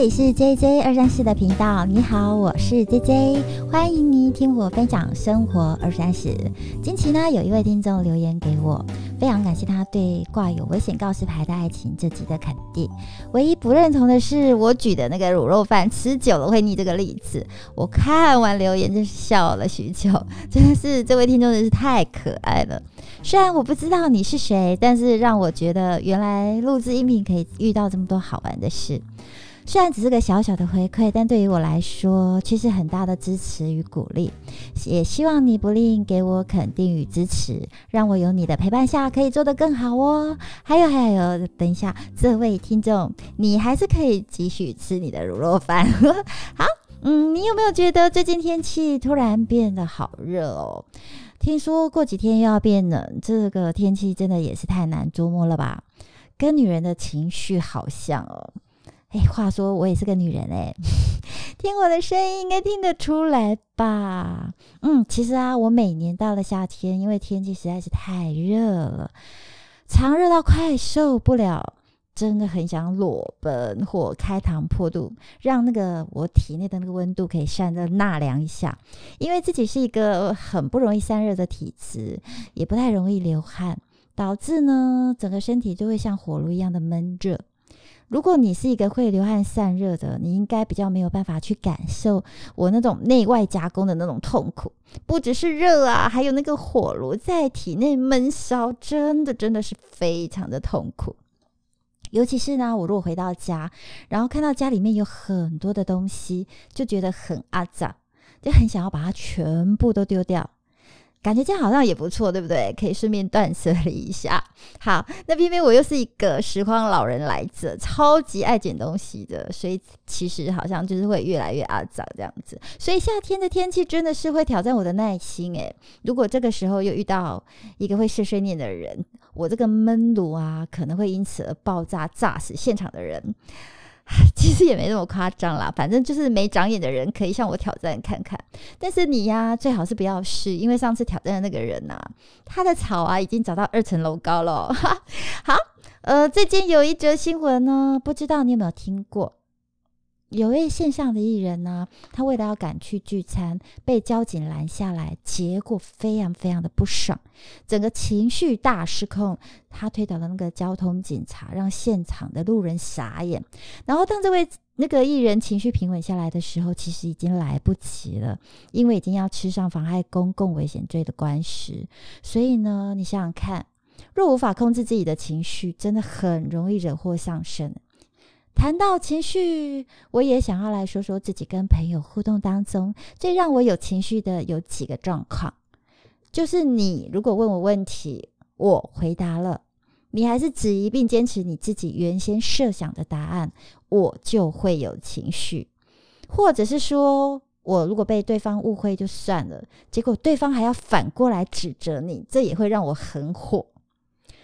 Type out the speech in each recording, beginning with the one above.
里是 J J 二三四的频道，你好，我是 J J，欢迎你听我分享生活二三十。近期呢，有一位听众留言给我，非常感谢他对挂有危险告示牌的爱情这集的肯定。唯一不认同的是我举的那个卤肉饭吃久了会腻这个例子。我看完留言真是笑了许久，真的是这位听众真是太可爱了。虽然我不知道你是谁，但是让我觉得原来录制音频可以遇到这么多好玩的事。虽然只是个小小的回馈，但对于我来说却是很大的支持与鼓励。也希望你不吝给我肯定与支持，让我有你的陪伴下可以做得更好哦。还有还有，等一下，这位听众，你还是可以继续吃你的卤肉饭。好，嗯，你有没有觉得最近天气突然变得好热哦？听说过几天又要变冷，这个天气真的也是太难捉摸了吧？跟女人的情绪好像哦。哎，话说我也是个女人哎，听我的声音应该听得出来吧？嗯，其实啊，我每年到了夏天，因为天气实在是太热了，常热到快受不了，真的很想裸奔或开膛破肚，让那个我体内的那个温度可以散热纳凉一下。因为自己是一个很不容易散热的体质，也不太容易流汗，导致呢整个身体就会像火炉一样的闷热。如果你是一个会流汗散热的，你应该比较没有办法去感受我那种内外夹攻的那种痛苦，不只是热啊，还有那个火炉在体内闷烧，真的真的是非常的痛苦。尤其是呢，我如果回到家，然后看到家里面有很多的东西，就觉得很阿杂，就很想要把它全部都丢掉。感觉这样好像也不错，对不对？可以顺便断舍离一下。好，那偏偏我又是一个拾荒老人来着，超级爱捡东西的，所以其实好像就是会越来越阿脏这样子。所以夏天的天气真的是会挑战我的耐心诶。如果这个时候又遇到一个会碎碎念的人，我这个闷炉啊，可能会因此而爆炸，炸死现场的人。其实也没那么夸张啦，反正就是没长眼的人可以向我挑战看看。但是你呀，最好是不要试，因为上次挑战的那个人呐，他的草啊已经长到二层楼高了。好，呃，最近有一则新闻呢，不知道你有没有听过？有位线上的艺人呢，他为了要赶去聚餐，被交警拦下来，结果非常非常的不爽，整个情绪大失控，他推倒了那个交通警察，让现场的路人傻眼。然后当这位那个艺人情绪平稳下来的时候，其实已经来不及了，因为已经要吃上妨害公共危险罪的官司。所以呢，你想想看，若无法控制自己的情绪，真的很容易惹祸上身。谈到情绪，我也想要来说说自己跟朋友互动当中最让我有情绪的有几个状况。就是你如果问我问题，我回答了，你还是质疑并坚持你自己原先设想的答案，我就会有情绪；或者是说我如果被对方误会就算了，结果对方还要反过来指责你，这也会让我很火。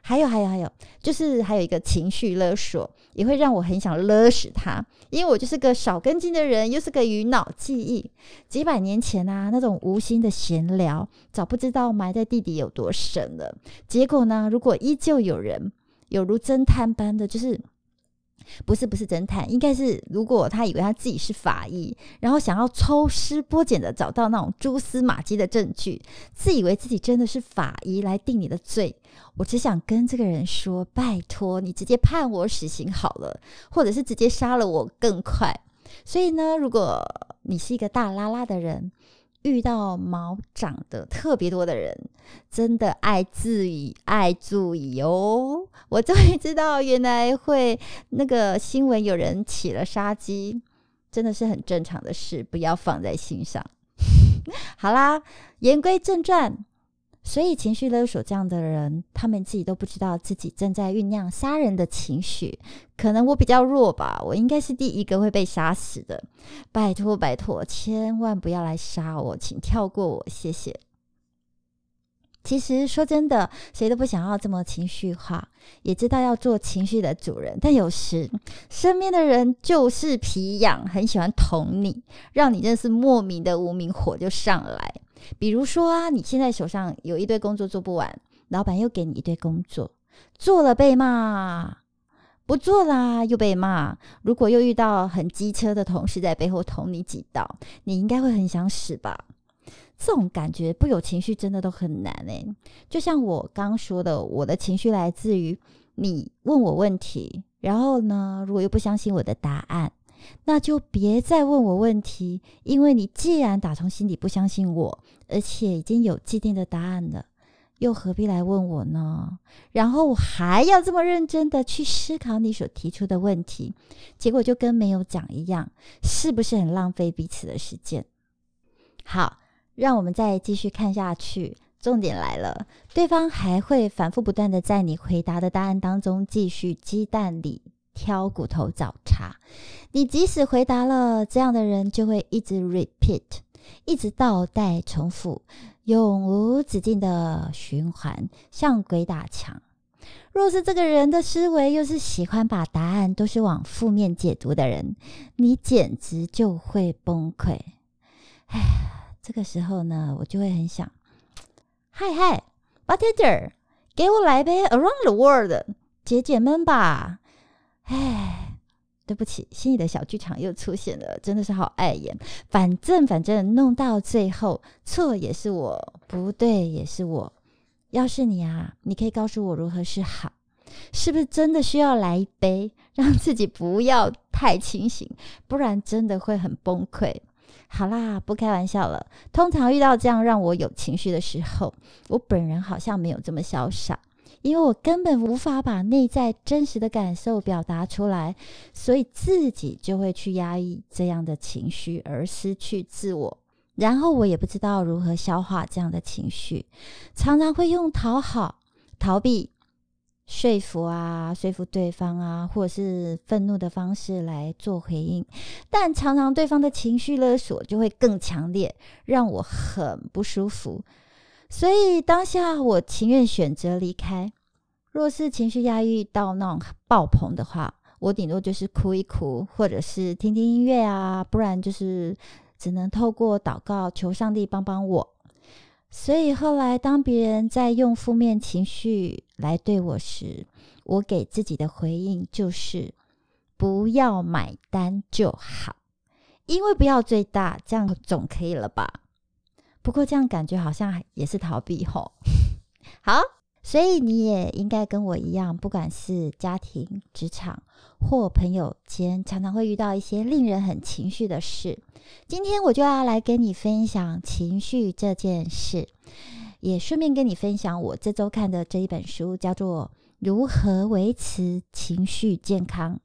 还有还有还有，就是还有一个情绪勒索，也会让我很想勒死他，因为我就是个少根筋的人，又是个鱼脑记忆。几百年前啊，那种无心的闲聊，早不知道埋在地底有多深了。结果呢，如果依旧有人，有如侦探般的，就是。不是不是侦探，应该是如果他以为他自己是法医，然后想要抽丝剥茧的找到那种蛛丝马迹的证据，自以为自己真的是法医来定你的罪，我只想跟这个人说：拜托你直接判我死刑好了，或者是直接杀了我更快。所以呢，如果你是一个大拉拉的人。遇到毛长得特别多的人，真的爱自己爱注意哦！我终于知道，原来会那个新闻有人起了杀机，真的是很正常的事，不要放在心上。好啦，言归正传。所以，情绪勒索这样的人，他们自己都不知道自己正在酝酿杀人的情绪。可能我比较弱吧，我应该是第一个会被杀死的。拜托，拜托，千万不要来杀我，请跳过我，谢谢。其实说真的，谁都不想要这么情绪化，也知道要做情绪的主人，但有时身边的人就是皮痒，很喜欢捅你，让你真是莫名的无名火就上来。比如说啊，你现在手上有一堆工作做不完，老板又给你一堆工作，做了被骂，不做啦，又被骂。如果又遇到很机车的同事在背后捅你几刀，你应该会很想死吧？这种感觉不有情绪真的都很难诶。就像我刚说的，我的情绪来自于你问我问题，然后呢，如果又不相信我的答案，那就别再问我问题，因为你既然打从心底不相信我，而且已经有既定的答案了。又何必来问我呢？然后我还要这么认真的去思考你所提出的问题，结果就跟没有讲一样，是不是很浪费彼此的时间？好，让我们再继续看下去。重点来了，对方还会反复不断的在你回答的答案当中继续鸡蛋里挑骨头找茬。你即使回答了，这样的人就会一直 repeat，一直倒带重复。永无止境的循环，像鬼打墙。若是这个人的思维又是喜欢把答案都是往负面解读的人，你简直就会崩溃。哎，这个时候呢，我就会很想，嗨嗨，bartender，给我来杯 Around the World，解解闷吧。哎。对不起，心里的小剧场又出现了，真的是好碍眼。反正反正弄到最后，错也是我，不对也是我。要是你啊，你可以告诉我如何是好？是不是真的需要来一杯，让自己不要太清醒，不然真的会很崩溃。好啦，不开玩笑了。通常遇到这样让我有情绪的时候，我本人好像没有这么潇洒。因为我根本无法把内在真实的感受表达出来，所以自己就会去压抑这样的情绪，而失去自我。然后我也不知道如何消化这样的情绪，常常会用讨好、逃避、说服啊、说服对方啊，或者是愤怒的方式来做回应。但常常对方的情绪勒索就会更强烈，让我很不舒服。所以当下我情愿选择离开。若是情绪压抑到那种爆棚的话，我顶多就是哭一哭，或者是听听音乐啊，不然就是只能透过祷告求上帝帮帮我。所以后来当别人在用负面情绪来对我时，我给自己的回应就是不要买单就好，因为不要最大，这样总可以了吧？不过这样感觉好像也是逃避吼。好，所以你也应该跟我一样，不管是家庭、职场或朋友间，常常会遇到一些令人很情绪的事。今天我就要来跟你分享情绪这件事，也顺便跟你分享我这周看的这一本书，叫做《如何维持情绪健康》。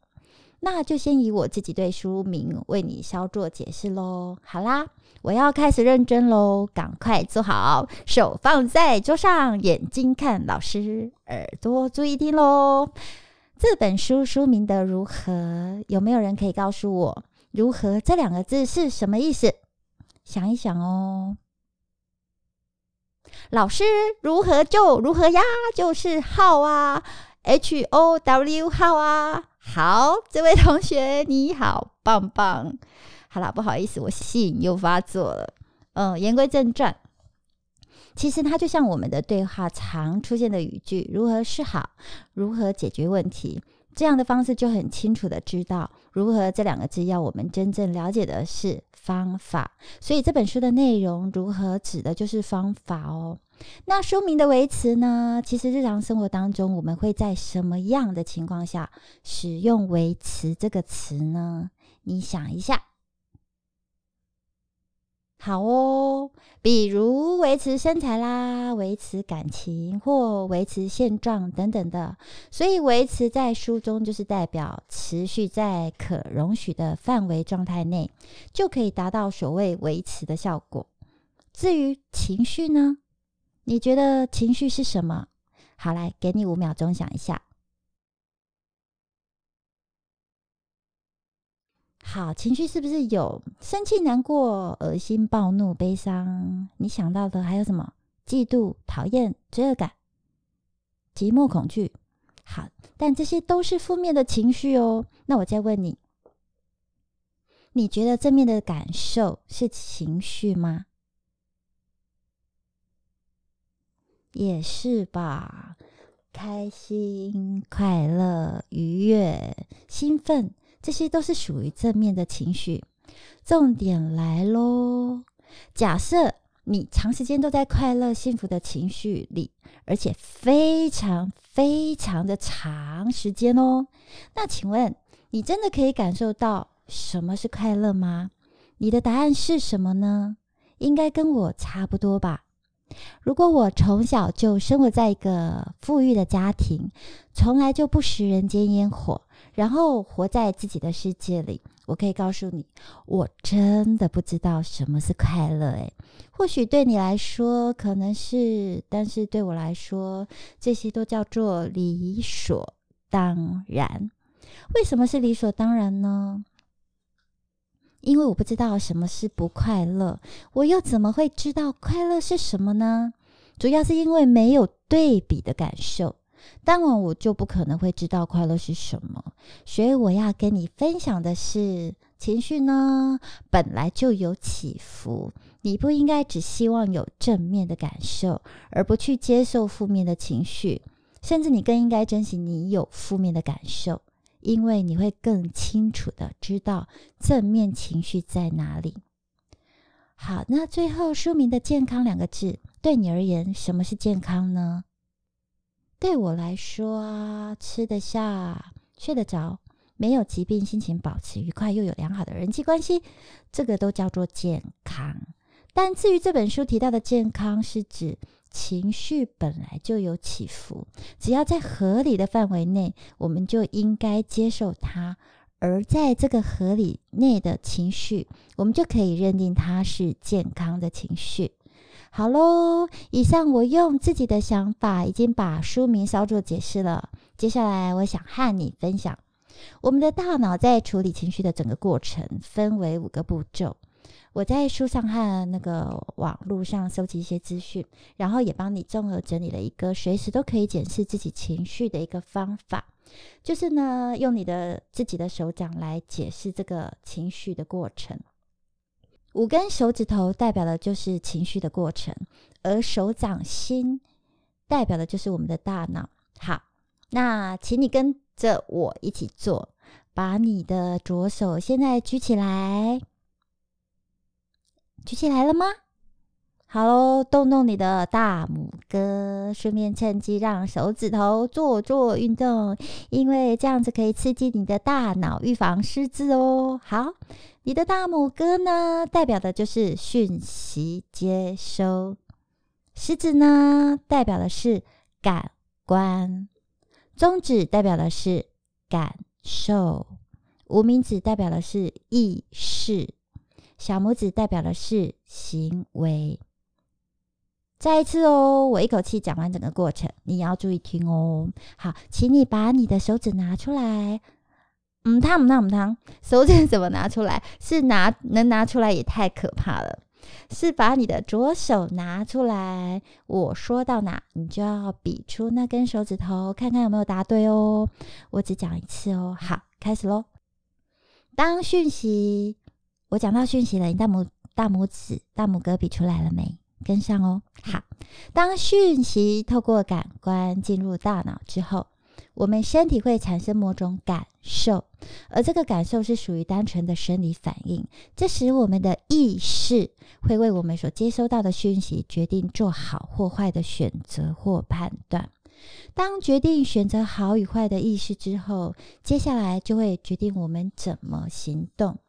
那就先以我自己对书名为你稍作解释喽。好啦。我要开始认真喽，赶快坐好，手放在桌上，眼睛看老师，耳朵注意听喽。这本书书名的如何？有没有人可以告诉我“如何”这两个字是什么意思？想一想哦。老师如何就如何呀？就是好啊，H O W 好啊。好，这位同学你好，棒棒。好了，不好意思，我瘾又发作了。嗯，言归正传，其实它就像我们的对话常出现的语句：如何是好，如何解决问题，这样的方式就很清楚的知道如何这两个字要我们真正了解的是方法。所以这本书的内容如何指的就是方法哦。那书名的维持呢？其实日常生活当中，我们会在什么样的情况下使用“维持”这个词呢？你想一下。好哦，比如维持身材啦，维持感情或维持现状等等的。所以维持在书中就是代表持续在可容许的范围状态内，就可以达到所谓维持的效果。至于情绪呢？你觉得情绪是什么？好，来给你五秒钟想一下。好，情绪是不是有生气、难过、恶心、暴怒、悲伤？你想到的还有什么？嫉妒、讨厌、罪恶感、寂寞、恐惧。好，但这些都是负面的情绪哦。那我再问你，你觉得正面的感受是情绪吗？也是吧。开心、快乐、愉悦、兴奋，这些都是属于正面的情绪。重点来喽！假设你长时间都在快乐、幸福的情绪里，而且非常非常的长时间哦，那请问你真的可以感受到什么是快乐吗？你的答案是什么呢？应该跟我差不多吧。如果我从小就生活在一个富裕的家庭，从来就不食人间烟火，然后活在自己的世界里，我可以告诉你，我真的不知道什么是快乐。诶，或许对你来说可能是，但是对我来说，这些都叫做理所当然。为什么是理所当然呢？因为我不知道什么是不快乐，我又怎么会知道快乐是什么呢？主要是因为没有对比的感受，当然我就不可能会知道快乐是什么。所以我要跟你分享的是，情绪呢本来就有起伏，你不应该只希望有正面的感受，而不去接受负面的情绪，甚至你更应该珍惜你有负面的感受。因为你会更清楚的知道正面情绪在哪里。好，那最后书名的“健康”两个字，对你而言，什么是健康呢？对我来说，吃得下、睡得着，没有疾病，心情保持愉快，又有良好的人际关系，这个都叫做健康。但至于这本书提到的健康，是指。情绪本来就有起伏，只要在合理的范围内，我们就应该接受它。而在这个合理内的情绪，我们就可以认定它是健康的情绪。好喽，以上我用自己的想法已经把书名稍作解释了。接下来，我想和你分享，我们的大脑在处理情绪的整个过程分为五个步骤。我在书上和那个网络上收集一些资讯，然后也帮你综合整理了一个随时都可以检视自己情绪的一个方法，就是呢，用你的自己的手掌来解释这个情绪的过程。五根手指头代表的就是情绪的过程，而手掌心代表的就是我们的大脑。好，那请你跟着我一起做，把你的左手现在举起来。举起来了吗？好喽，动动你的大拇哥，顺便趁机让手指头做做运动，因为这样子可以刺激你的大脑，预防失智哦。好，你的大拇哥呢，代表的就是讯息接收；食指呢，代表的是感官；中指代表的是感受；无名指代表的是意识。小拇指代表的是行为。再一次哦，我一口气讲完整个过程，你要注意听哦。好，请你把你的手指拿出来。嗯，汤唔汤唔汤，手指怎么拿出来？是拿能拿出来也太可怕了。是把你的左手拿出来，我说到哪，你就要比出那根手指头，看看有没有答对哦。我只讲一次哦。好，开始喽。当讯息。我讲到讯息了，你大拇大拇指、大拇哥比出来了没？跟上哦。好，当讯息透过感官进入大脑之后，我们身体会产生某种感受，而这个感受是属于单纯的生理反应。这时，我们的意识会为我们所接收到的讯息决定做好或坏的选择或判断。当决定选择好与坏的意识之后，接下来就会决定我们怎么行动。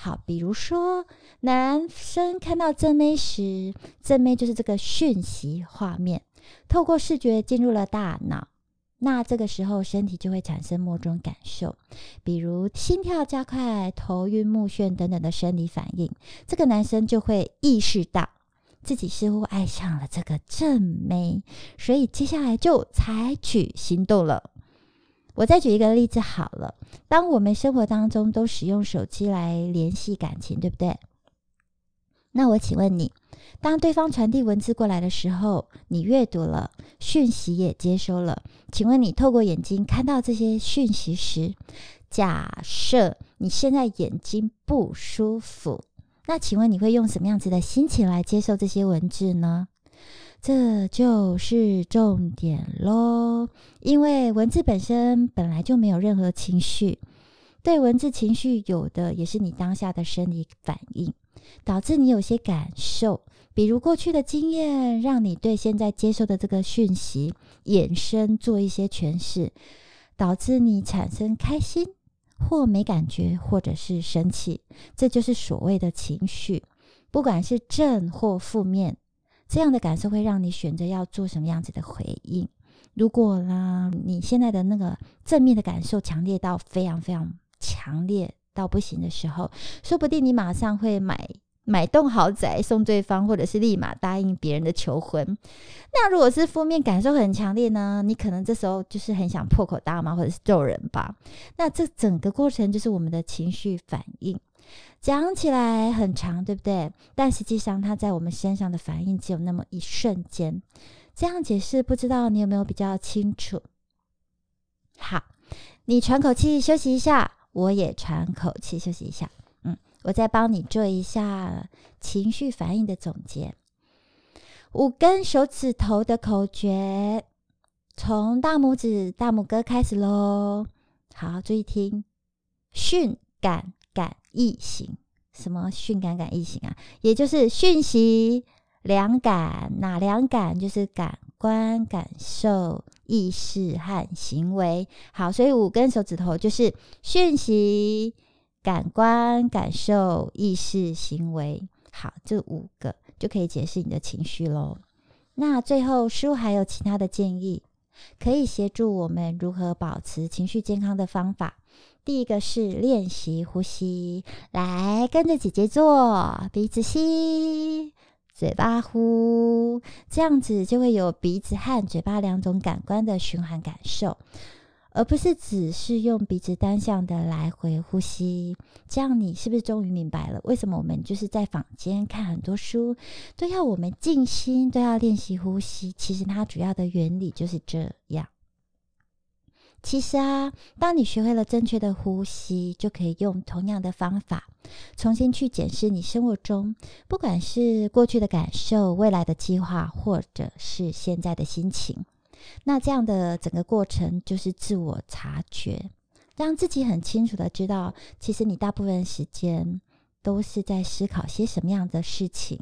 好，比如说男生看到正妹时，正妹就是这个讯息画面，透过视觉进入了大脑，那这个时候身体就会产生某种感受，比如心跳加快、头晕目眩等等的生理反应，这个男生就会意识到自己似乎爱上了这个正妹，所以接下来就采取行动了。我再举一个例子好了，当我们生活当中都使用手机来联系感情，对不对？那我请问你，当对方传递文字过来的时候，你阅读了讯息也接收了，请问你透过眼睛看到这些讯息时，假设你现在眼睛不舒服，那请问你会用什么样子的心情来接受这些文字呢？这就是重点喽。因为文字本身本来就没有任何情绪，对文字情绪有的也是你当下的生理反应，导致你有些感受，比如过去的经验，让你对现在接受的这个讯息衍生做一些诠释，导致你产生开心或没感觉，或者是生气，这就是所谓的情绪，不管是正或负面。这样的感受会让你选择要做什么样子的回应。如果呢，你现在的那个正面的感受强烈到非常非常强烈到不行的时候，说不定你马上会买买栋豪宅送对方，或者是立马答应别人的求婚。那如果是负面感受很强烈呢，你可能这时候就是很想破口大骂或者是揍人吧。那这整个过程就是我们的情绪反应。讲起来很长，对不对？但实际上，它在我们身上的反应只有那么一瞬间。这样解释，不知道你有没有比较清楚？好，你喘口气休息一下，我也喘口气休息一下。嗯，我再帮你做一下情绪反应的总结。五根手指头的口诀，从大拇指、大拇哥开始喽。好，注意听，训感。异行，什么讯感感异形啊？也就是讯息两感，哪两感？就是感官、感受、意识和行为。好，所以五根手指头就是讯息、感官、感受、意识、行为。好，这五个就可以解释你的情绪喽。那最后书还有其他的建议，可以协助我们如何保持情绪健康的方法。第一个是练习呼吸，来跟着姐姐做，鼻子吸，嘴巴呼，这样子就会有鼻子和嘴巴两种感官的循环感受，而不是只是用鼻子单向的来回呼吸。这样你是不是终于明白了，为什么我们就是在坊间看很多书都要我们静心，都要练习呼吸？其实它主要的原理就是这样。其实啊，当你学会了正确的呼吸，就可以用同样的方法重新去检视你生活中，不管是过去的感受、未来的计划，或者是现在的心情。那这样的整个过程就是自我察觉，让自己很清楚的知道，其实你大部分时间都是在思考些什么样的事情。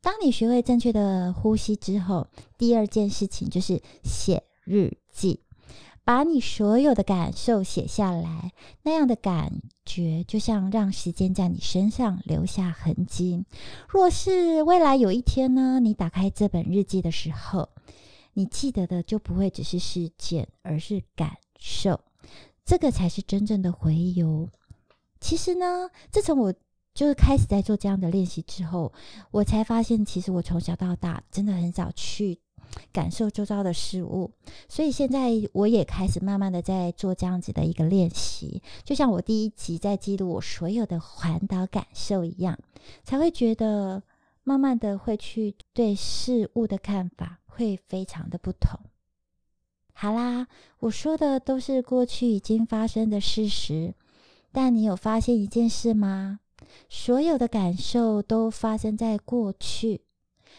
当你学会正确的呼吸之后，第二件事情就是写日记。把你所有的感受写下来，那样的感觉就像让时间在你身上留下痕迹。若是未来有一天呢，你打开这本日记的时候，你记得的就不会只是事件，而是感受。这个才是真正的回忆哦。其实呢，自从我就是开始在做这样的练习之后，我才发现，其实我从小到大真的很少去。感受周遭的事物，所以现在我也开始慢慢的在做这样子的一个练习，就像我第一集在记录我所有的环岛感受一样，才会觉得慢慢的会去对事物的看法会非常的不同。好啦，我说的都是过去已经发生的事实，但你有发现一件事吗？所有的感受都发生在过去。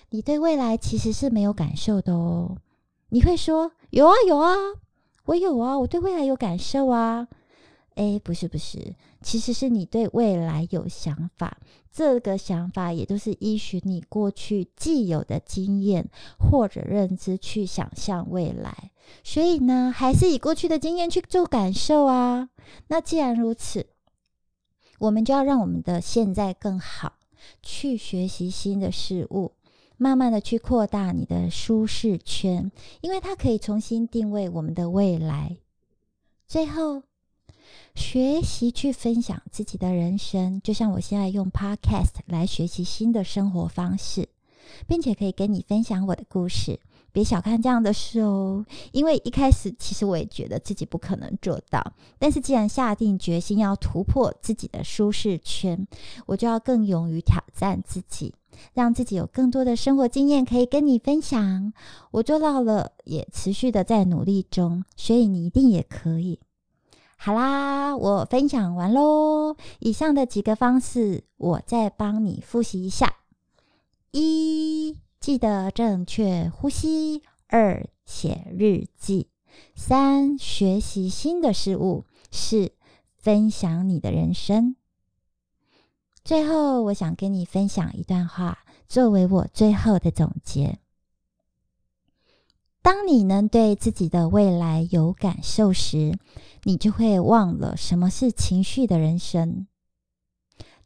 你对未来其实是没有感受的哦。你会说有啊有啊，我有啊，我对未来有感受啊。哎，不是不是，其实是你对未来有想法，这个想法也都是依循你过去既有的经验或者认知去想象未来。所以呢，还是以过去的经验去做感受啊。那既然如此，我们就要让我们的现在更好，去学习新的事物。慢慢的去扩大你的舒适圈，因为它可以重新定位我们的未来。最后，学习去分享自己的人生，就像我现在用 Podcast 来学习新的生活方式，并且可以跟你分享我的故事。别小看这样的事哦，因为一开始其实我也觉得自己不可能做到，但是既然下定决心要突破自己的舒适圈，我就要更勇于挑战自己。让自己有更多的生活经验可以跟你分享，我做到了，也持续的在努力中，所以你一定也可以。好啦，我分享完喽。以上的几个方式，我再帮你复习一下：一、记得正确呼吸；二写日记；三学习新的事物；四分享你的人生。最后，我想跟你分享一段话，作为我最后的总结。当你能对自己的未来有感受时，你就会忘了什么是情绪的人生。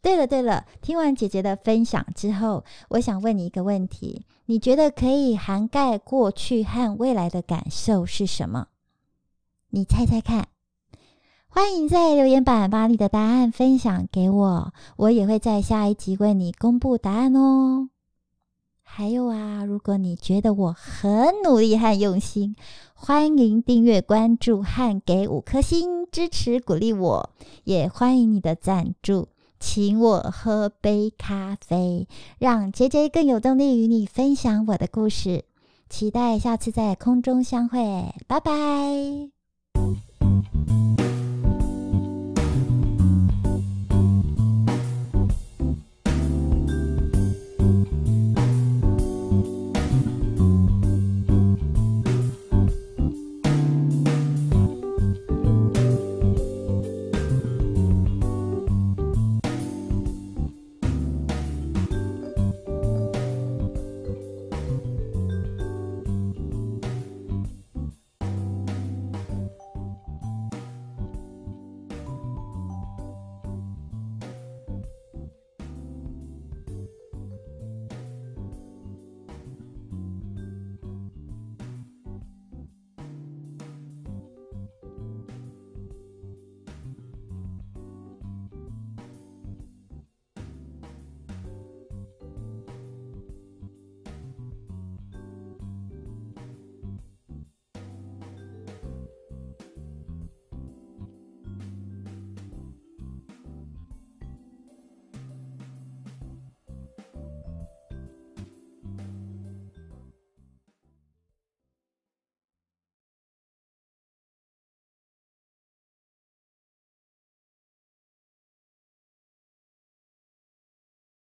对了对了，听完姐姐的分享之后，我想问你一个问题：你觉得可以涵盖过去和未来的感受是什么？你猜猜看。欢迎在留言板把你的答案分享给我，我也会在下一集为你公布答案哦。还有啊，如果你觉得我很努力和用心，欢迎订阅、关注和给五颗星支持鼓励我，也欢迎你的赞助，请我喝杯咖啡，让 J J 更有动力与你分享我的故事。期待下次在空中相会，拜拜。